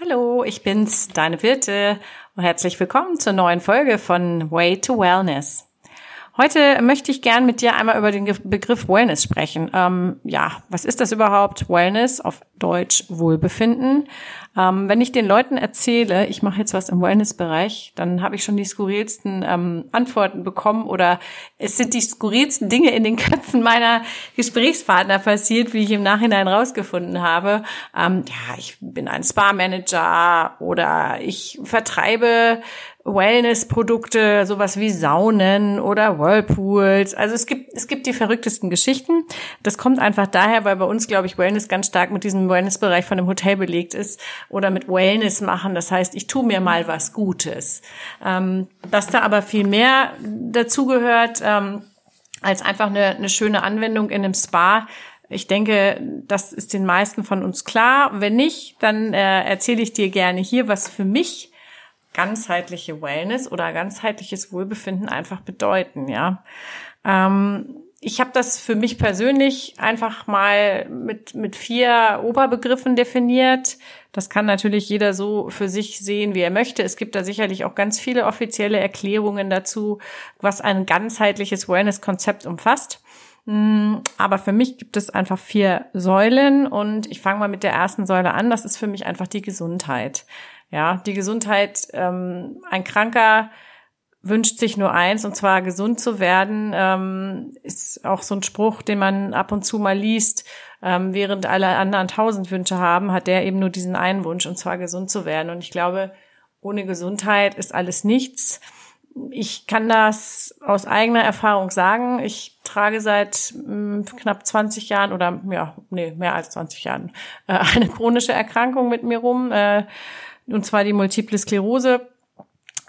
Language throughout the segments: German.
Hallo, ich bin's, deine Wirte und herzlich willkommen zur neuen Folge von Way to Wellness. Heute möchte ich gern mit dir einmal über den Begriff Wellness sprechen. Ähm, ja, was ist das überhaupt? Wellness auf Deutsch Wohlbefinden. Ähm, wenn ich den Leuten erzähle, ich mache jetzt was im Wellness-Bereich, dann habe ich schon die skurrilsten ähm, Antworten bekommen oder es sind die skurrilsten Dinge in den Köpfen meiner Gesprächspartner passiert, wie ich im Nachhinein rausgefunden habe. Ähm, ja, ich bin ein Spa-Manager oder ich vertreibe Wellness-Produkte, sowas wie Saunen oder Whirlpools. Also es gibt, es gibt die verrücktesten Geschichten. Das kommt einfach daher, weil bei uns, glaube ich, Wellness ganz stark mit diesem Wellness-Bereich von dem Hotel belegt ist oder mit Wellness machen. Das heißt, ich tue mir mal was Gutes. Ähm, dass da aber viel mehr dazugehört, ähm, als einfach eine, eine schöne Anwendung in einem Spa, ich denke, das ist den meisten von uns klar. Wenn nicht, dann äh, erzähle ich dir gerne hier, was für mich ganzheitliche Wellness oder ganzheitliches Wohlbefinden einfach bedeuten, ja. Ähm, ich habe das für mich persönlich einfach mal mit, mit vier Oberbegriffen definiert. Das kann natürlich jeder so für sich sehen, wie er möchte. Es gibt da sicherlich auch ganz viele offizielle Erklärungen dazu, was ein ganzheitliches Wellness-Konzept umfasst. Mm, aber für mich gibt es einfach vier Säulen und ich fange mal mit der ersten Säule an. Das ist für mich einfach die Gesundheit. Ja, die Gesundheit, ähm, ein Kranker wünscht sich nur eins, und zwar gesund zu werden, ähm, ist auch so ein Spruch, den man ab und zu mal liest. Ähm, während alle anderen tausend Wünsche haben, hat der eben nur diesen einen Wunsch, und zwar gesund zu werden. Und ich glaube, ohne Gesundheit ist alles nichts. Ich kann das aus eigener Erfahrung sagen. Ich trage seit mh, mm, knapp 20 Jahren oder ja, nee, mehr als 20 Jahren äh, eine chronische Erkrankung mit mir rum. Äh, und zwar die Multiple Sklerose.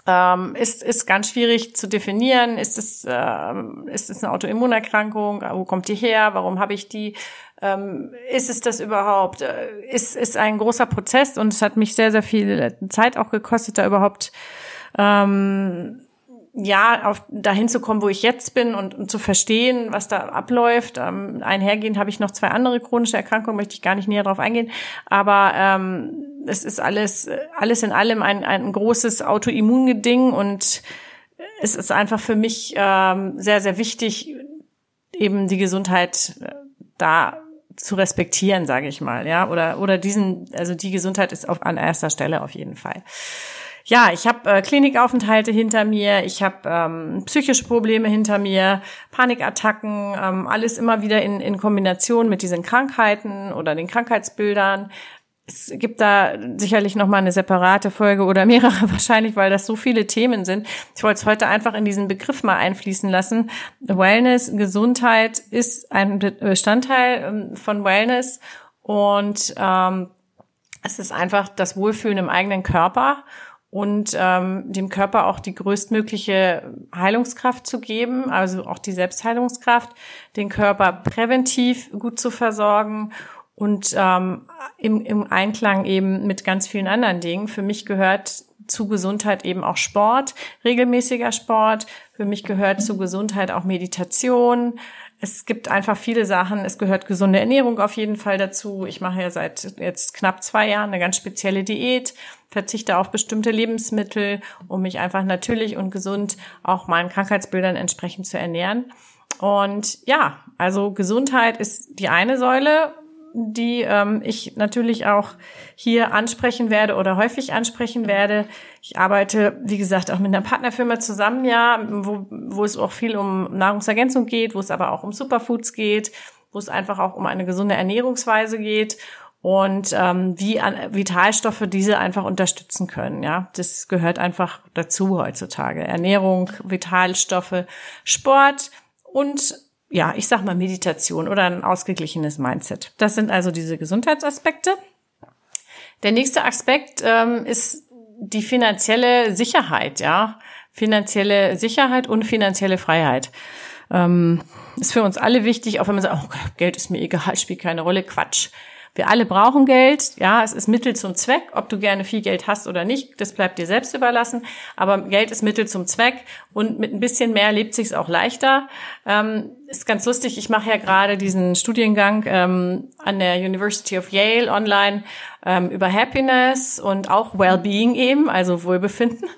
Ähm, ist, ist ganz schwierig zu definieren. Ist es, ähm, ist es eine Autoimmunerkrankung? Wo kommt die her? Warum habe ich die? Ähm, ist es das überhaupt? Äh, ist, ist ein großer Prozess und es hat mich sehr, sehr viel Zeit auch gekostet, da überhaupt ähm, ja, auf, dahin zu kommen, wo ich jetzt bin und, und zu verstehen, was da abläuft. Ähm, einhergehend habe ich noch zwei andere chronische Erkrankungen, möchte ich gar nicht näher drauf eingehen. Aber ähm, es ist alles, alles in allem ein, ein großes Autoimmungeding und es ist einfach für mich ähm, sehr, sehr wichtig, eben die Gesundheit äh, da zu respektieren, sage ich mal, ja, oder oder diesen, also die Gesundheit ist auf an erster Stelle auf jeden Fall ja, ich habe äh, Klinikaufenthalte hinter mir, ich habe ähm, psychische Probleme hinter mir, Panikattacken, ähm, alles immer wieder in, in Kombination mit diesen Krankheiten oder den Krankheitsbildern. Es gibt da sicherlich noch mal eine separate Folge oder mehrere wahrscheinlich, weil das so viele Themen sind. Ich wollte es heute einfach in diesen Begriff mal einfließen lassen. Wellness, Gesundheit ist ein Bestandteil ähm, von Wellness und ähm, es ist einfach das Wohlfühlen im eigenen Körper und ähm, dem Körper auch die größtmögliche Heilungskraft zu geben, also auch die Selbstheilungskraft, den Körper präventiv gut zu versorgen und ähm, im, im Einklang eben mit ganz vielen anderen Dingen. Für mich gehört zu Gesundheit eben auch Sport, regelmäßiger Sport. Für mich gehört zu Gesundheit auch Meditation, es gibt einfach viele Sachen. Es gehört gesunde Ernährung auf jeden Fall dazu. Ich mache ja seit jetzt knapp zwei Jahren eine ganz spezielle Diät, verzichte auf bestimmte Lebensmittel, um mich einfach natürlich und gesund auch meinen Krankheitsbildern entsprechend zu ernähren. Und ja, also Gesundheit ist die eine Säule die ähm, ich natürlich auch hier ansprechen werde oder häufig ansprechen werde. Ich arbeite, wie gesagt, auch mit einer Partnerfirma zusammen, ja, wo, wo es auch viel um Nahrungsergänzung geht, wo es aber auch um Superfoods geht, wo es einfach auch um eine gesunde Ernährungsweise geht und ähm, wie an Vitalstoffe diese einfach unterstützen können. Ja, das gehört einfach dazu heutzutage. Ernährung, Vitalstoffe, Sport und ja, ich sag mal Meditation oder ein ausgeglichenes Mindset. Das sind also diese Gesundheitsaspekte. Der nächste Aspekt ähm, ist die finanzielle Sicherheit, ja. Finanzielle Sicherheit und finanzielle Freiheit. Ähm, ist für uns alle wichtig, auch wenn man sagt, oh, Geld ist mir egal, spielt keine Rolle, Quatsch. Wir alle brauchen Geld. Ja, es ist Mittel zum Zweck. Ob du gerne viel Geld hast oder nicht, das bleibt dir selbst überlassen. Aber Geld ist Mittel zum Zweck und mit ein bisschen mehr lebt sich's auch leichter. Ähm, ist ganz lustig. Ich mache ja gerade diesen Studiengang ähm, an der University of Yale online ähm, über Happiness und auch Wellbeing eben, also Wohlbefinden.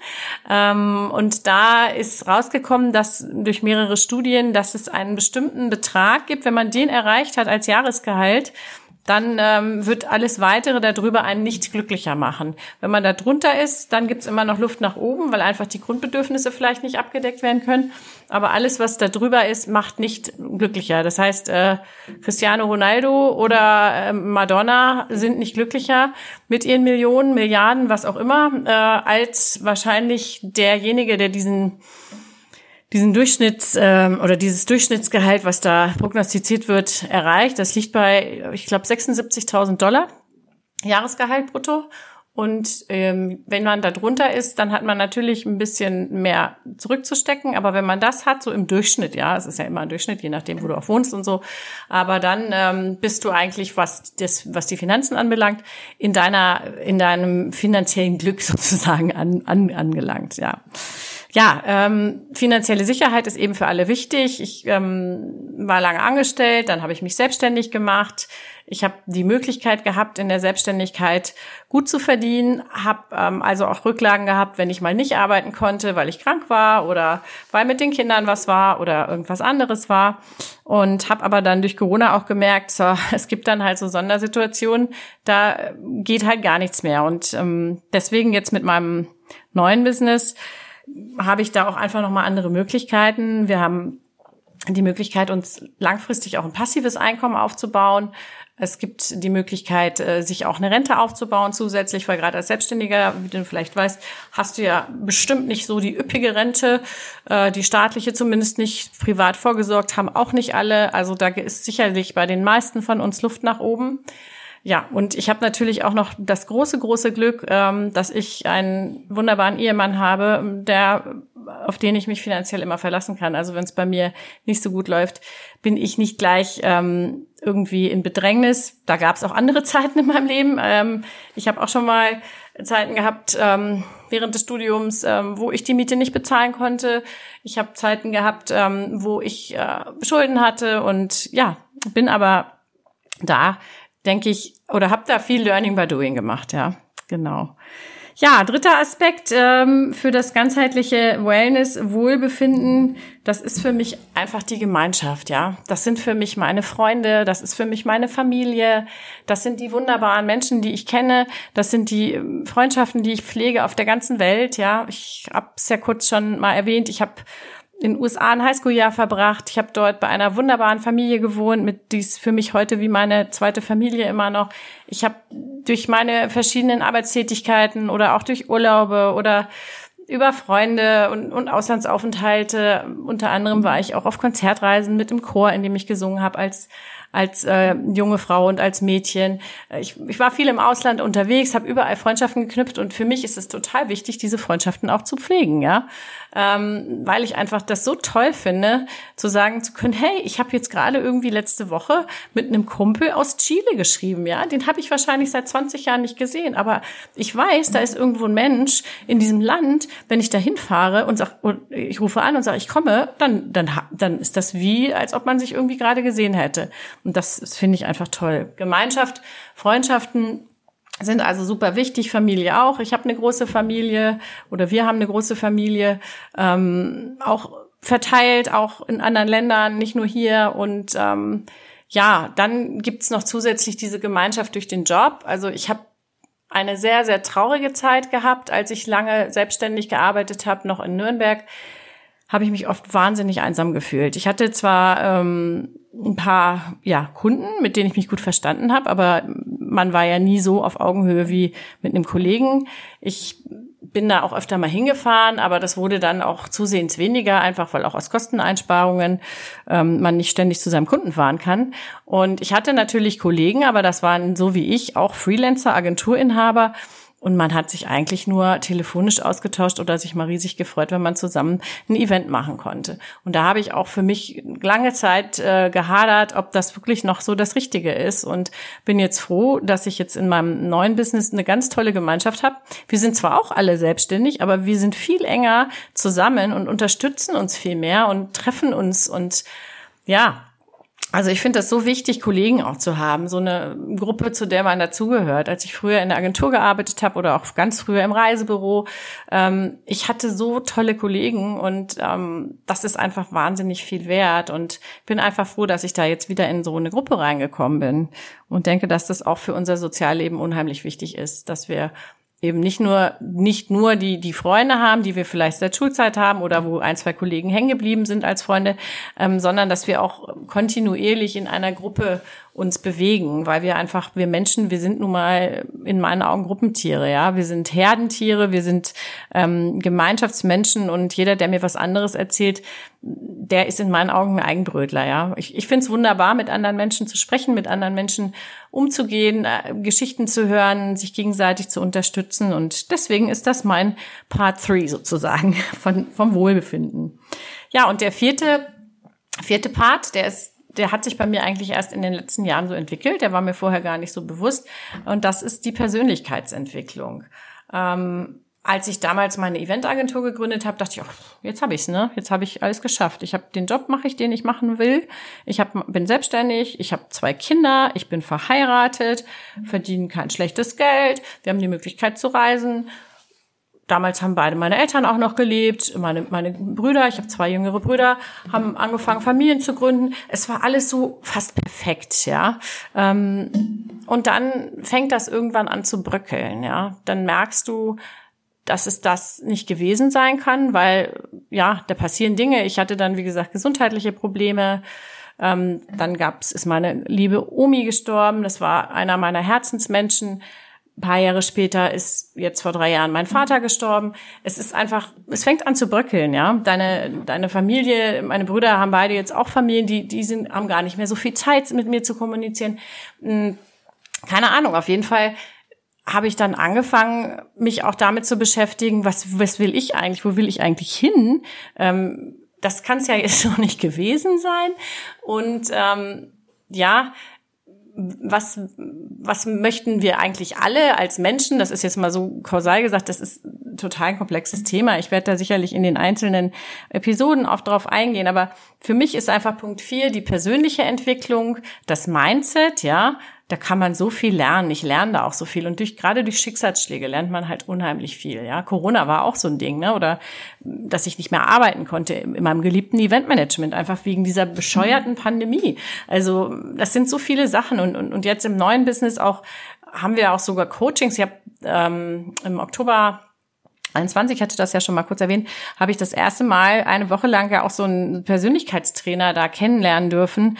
Ähm, und da ist rausgekommen, dass durch mehrere Studien, dass es einen bestimmten Betrag gibt, wenn man den erreicht hat als Jahresgehalt, dann ähm, wird alles weitere darüber einen nicht glücklicher machen. Wenn man da drunter ist, dann gibt's immer noch Luft nach oben, weil einfach die Grundbedürfnisse vielleicht nicht abgedeckt werden können. Aber alles, was da drüber ist, macht nicht glücklicher. Das heißt, äh, Cristiano Ronaldo oder äh, Madonna sind nicht glücklicher mit ihren Millionen, Milliarden, was auch immer, äh, als wahrscheinlich derjenige, der diesen diesen Durchschnitts ähm, oder dieses Durchschnittsgehalt, was da prognostiziert wird, erreicht. Das liegt bei, ich glaube, 76.000 Dollar Jahresgehalt brutto. Und ähm, wenn man da drunter ist, dann hat man natürlich ein bisschen mehr zurückzustecken. Aber wenn man das hat, so im Durchschnitt, ja, es ist ja immer ein Durchschnitt, je nachdem, wo du auch wohnst und so. Aber dann ähm, bist du eigentlich, was das, was die Finanzen anbelangt, in deiner, in deinem finanziellen Glück sozusagen an, an, angelangt, ja ja, ähm, finanzielle Sicherheit ist eben für alle wichtig. Ich ähm, war lange angestellt, dann habe ich mich selbstständig gemacht. Ich habe die Möglichkeit gehabt, in der Selbstständigkeit gut zu verdienen, habe ähm, also auch Rücklagen gehabt, wenn ich mal nicht arbeiten konnte, weil ich krank war oder weil mit den Kindern was war oder irgendwas anderes war. Und habe aber dann durch Corona auch gemerkt, so, es gibt dann halt so Sondersituationen, da geht halt gar nichts mehr. Und ähm, deswegen jetzt mit meinem neuen Business habe ich da auch einfach nochmal andere Möglichkeiten. Wir haben die Möglichkeit, uns langfristig auch ein passives Einkommen aufzubauen. Es gibt die Möglichkeit, äh, sich auch eine Rente aufzubauen zusätzlich, weil gerade als Selbstständiger, wie du vielleicht weißt, hast du ja bestimmt nicht so die üppige Rente, äh, die staatliche zumindest nicht, privat vorgesorgt haben auch nicht alle. Also da ist sicherlich bei den meisten von uns Luft nach oben. Ja, und ich habe natürlich auch noch das große, große Glück, ähm, dass ich einen wunderbaren Ehemann habe, der auf den ich mich finanziell immer verlassen kann. Also wenn es bei mir nicht so gut läuft, bin ich nicht gleich ähm, irgendwie in Bedrängnis. Da gab es auch andere Zeiten in meinem Leben. Ähm, ich habe auch schon mal Zeiten gehabt ähm, während des Studiums, ähm, wo ich die Miete nicht bezahlen konnte. Ich habe Zeiten gehabt, ähm, wo ich äh, Schulden hatte und ja, bin aber da denke ich, oder habe da viel Learning by Doing gemacht, ja, genau. Ja, dritter Aspekt ähm, für das ganzheitliche Wellness, Wohlbefinden, das ist für mich einfach die Gemeinschaft, ja. Das sind für mich meine Freunde, das ist für mich meine Familie, das sind die wunderbaren Menschen, die ich kenne, das sind die ähm, Freundschaften, die ich pflege auf der ganzen Welt, ja. Ich habe es ja kurz schon mal erwähnt, ich habe in den USA ein Highschool-Jahr verbracht. Ich habe dort bei einer wunderbaren Familie gewohnt, mit dies für mich heute wie meine zweite Familie immer noch. Ich habe durch meine verschiedenen Arbeitstätigkeiten oder auch durch Urlaube oder über Freunde und, und Auslandsaufenthalte, unter anderem war ich auch auf Konzertreisen mit dem Chor, in dem ich gesungen habe als als äh, junge Frau und als Mädchen. Äh, ich, ich war viel im Ausland unterwegs, habe überall Freundschaften geknüpft und für mich ist es total wichtig, diese Freundschaften auch zu pflegen, ja, ähm, weil ich einfach das so toll finde, zu sagen zu können, hey, ich habe jetzt gerade irgendwie letzte Woche mit einem Kumpel aus Chile geschrieben, ja, den habe ich wahrscheinlich seit 20 Jahren nicht gesehen, aber ich weiß, da ist irgendwo ein Mensch in diesem Land, wenn ich da hinfahre und sag, und ich rufe an und sage, ich komme, dann dann dann ist das wie, als ob man sich irgendwie gerade gesehen hätte. Und das, das finde ich einfach toll. Gemeinschaft, Freundschaften sind also super wichtig, Familie auch. Ich habe eine große Familie oder wir haben eine große Familie, ähm, auch verteilt, auch in anderen Ländern, nicht nur hier. Und ähm, ja, dann gibt's noch zusätzlich diese Gemeinschaft durch den Job. Also ich habe eine sehr, sehr traurige Zeit gehabt, als ich lange selbstständig gearbeitet habe, noch in Nürnberg habe ich mich oft wahnsinnig einsam gefühlt. Ich hatte zwar ähm, ein paar ja, Kunden, mit denen ich mich gut verstanden habe, aber man war ja nie so auf Augenhöhe wie mit einem Kollegen. Ich bin da auch öfter mal hingefahren, aber das wurde dann auch zusehends weniger, einfach weil auch aus Kosteneinsparungen ähm, man nicht ständig zu seinem Kunden fahren kann. Und ich hatte natürlich Kollegen, aber das waren so wie ich auch Freelancer, Agenturinhaber, Und man hat sich eigentlich nur telefonisch ausgetauscht oder sich mal riesig gefreut, wenn man zusammen ein Event machen konnte. Und da habe ich auch für mich lange Zeit äh, gehadert, ob das wirklich noch so das Richtige ist. Und bin jetzt froh, dass ich jetzt in meinem neuen Business eine ganz tolle Gemeinschaft habe. Wir sind zwar auch alle selbstständig, aber wir sind viel enger zusammen und unterstützen uns viel mehr und treffen uns und ja, also ich finde das so wichtig, Kollegen auch zu haben, so eine Gruppe, zu der man dazugehört. Als ich früher in der Agentur gearbeitet habe oder auch ganz früher im Reisebüro, ähm, ich hatte so tolle Kollegen und ähm, das ist einfach wahnsinnig viel wert und bin einfach froh, dass ich da jetzt wieder in so eine Gruppe reingekommen bin und denke, dass das auch für unser Sozialleben unheimlich wichtig ist, dass wir eben nicht nur nicht nur die die Freunde haben, die wir vielleicht seit Schulzeit haben oder wo ein zwei Kollegen hängen geblieben sind als Freunde, ähm, sondern dass wir auch kontinuierlich in einer Gruppe uns bewegen, weil wir einfach, wir Menschen, wir sind nun mal in meinen Augen Gruppentiere, ja. Wir sind Herdentiere, wir sind ähm, Gemeinschaftsmenschen und jeder, der mir was anderes erzählt, der ist in meinen Augen ein Eigenbrötler, ja. Ich, ich finde es wunderbar, mit anderen Menschen zu sprechen, mit anderen Menschen umzugehen, äh, Geschichten zu hören, sich gegenseitig zu unterstützen und deswegen ist das mein Part 3 sozusagen von, vom Wohlbefinden. Ja, und der vierte, vierte Part, der ist der hat sich bei mir eigentlich erst in den letzten Jahren so entwickelt. Der war mir vorher gar nicht so bewusst. Und das ist die Persönlichkeitsentwicklung. Ähm, als ich damals meine Eventagentur gegründet habe, dachte ich, oh, jetzt habe ich's, ne? Jetzt habe ich alles geschafft. Ich habe den Job mache ich, den ich machen will. Ich hab, bin selbstständig, ich habe zwei Kinder, ich bin verheiratet, verdiene kein schlechtes Geld, wir haben die Möglichkeit zu reisen damals haben beide meine Eltern auch noch gelebt, meine, meine Brüder, ich habe zwei jüngere Brüder, haben angefangen, Familien zu gründen. Es war alles so fast perfekt, ja. Ähm, und dann fängt das irgendwann an zu bröckeln, ja. Dann merkst du, dass es das nicht gewesen sein kann, weil, ja, da passieren Dinge. Ich hatte dann, wie gesagt, gesundheitliche Probleme. Ähm, dann gab's, ist meine liebe Omi gestorben. Das war einer meiner Herzensmenschen ein paar Jahre später ist jetzt vor drei Jahren mein Vater gestorben. Es ist einfach, es fängt an zu bröckeln, ja. Deine, deine Familie, meine Brüder haben beide jetzt auch Familien, die, die sind, haben gar nicht mehr so viel Zeit, mit mir zu kommunizieren. Hm, keine Ahnung, auf jeden Fall habe ich dann angefangen, mich auch damit zu beschäftigen, was, was will ich eigentlich, wo will ich eigentlich hin? Ähm, das kann es ja jetzt noch nicht gewesen sein. Und ähm, ja, was, was möchten wir eigentlich alle als Menschen? Das ist jetzt mal so kausal gesagt, das ist total ein komplexes Thema. Ich werde da sicherlich in den einzelnen Episoden auch drauf eingehen. Aber für mich ist einfach Punkt vier die persönliche Entwicklung, das Mindset, ja, da kann man so viel lernen. Ich lerne da auch so viel. Und durch, gerade durch Schicksalsschläge lernt man halt unheimlich viel. Ja, Corona war auch so ein Ding, ne? Oder dass ich nicht mehr arbeiten konnte in meinem geliebten Eventmanagement, einfach wegen dieser bescheuerten Pandemie. Also, das sind so viele Sachen. Und, und, und jetzt im neuen Business auch haben wir auch sogar Coachings. Ich habe ähm, im Oktober 21 hatte das ja schon mal kurz erwähnt, habe ich das erste Mal eine Woche lang ja auch so einen Persönlichkeitstrainer da kennenlernen dürfen,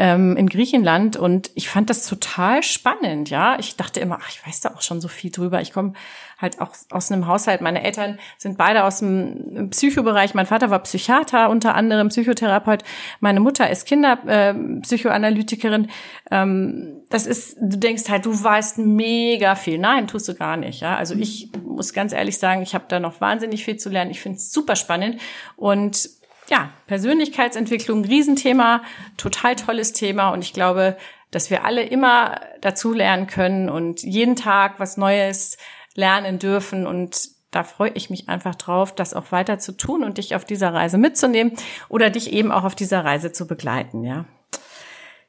ähm, in Griechenland und ich fand das total spannend, ja. Ich dachte immer, ach, ich weiß da auch schon so viel drüber. Ich komme halt auch aus einem Haushalt. Meine Eltern sind beide aus dem Psychobereich. Mein Vater war Psychiater, unter anderem Psychotherapeut. Meine Mutter ist Kinderpsychoanalytikerin. Äh, ähm, das ist, du denkst halt, du weißt mega viel. Nein, tust du gar nicht. Ja, also ich muss ganz ehrlich sagen, ich habe da noch wahnsinnig viel zu lernen. Ich finde es super spannend und ja, Persönlichkeitsentwicklung, Riesenthema, total tolles Thema und ich glaube, dass wir alle immer dazu lernen können und jeden Tag was Neues lernen dürfen und da freue ich mich einfach drauf, das auch weiter zu tun und dich auf dieser Reise mitzunehmen oder dich eben auch auf dieser Reise zu begleiten, ja.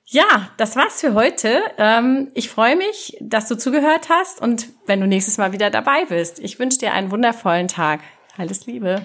Ja, das war's für heute. Ähm, ich freue mich, dass du zugehört hast und wenn du nächstes Mal wieder dabei bist. Ich wünsche dir einen wundervollen Tag. Alles Liebe.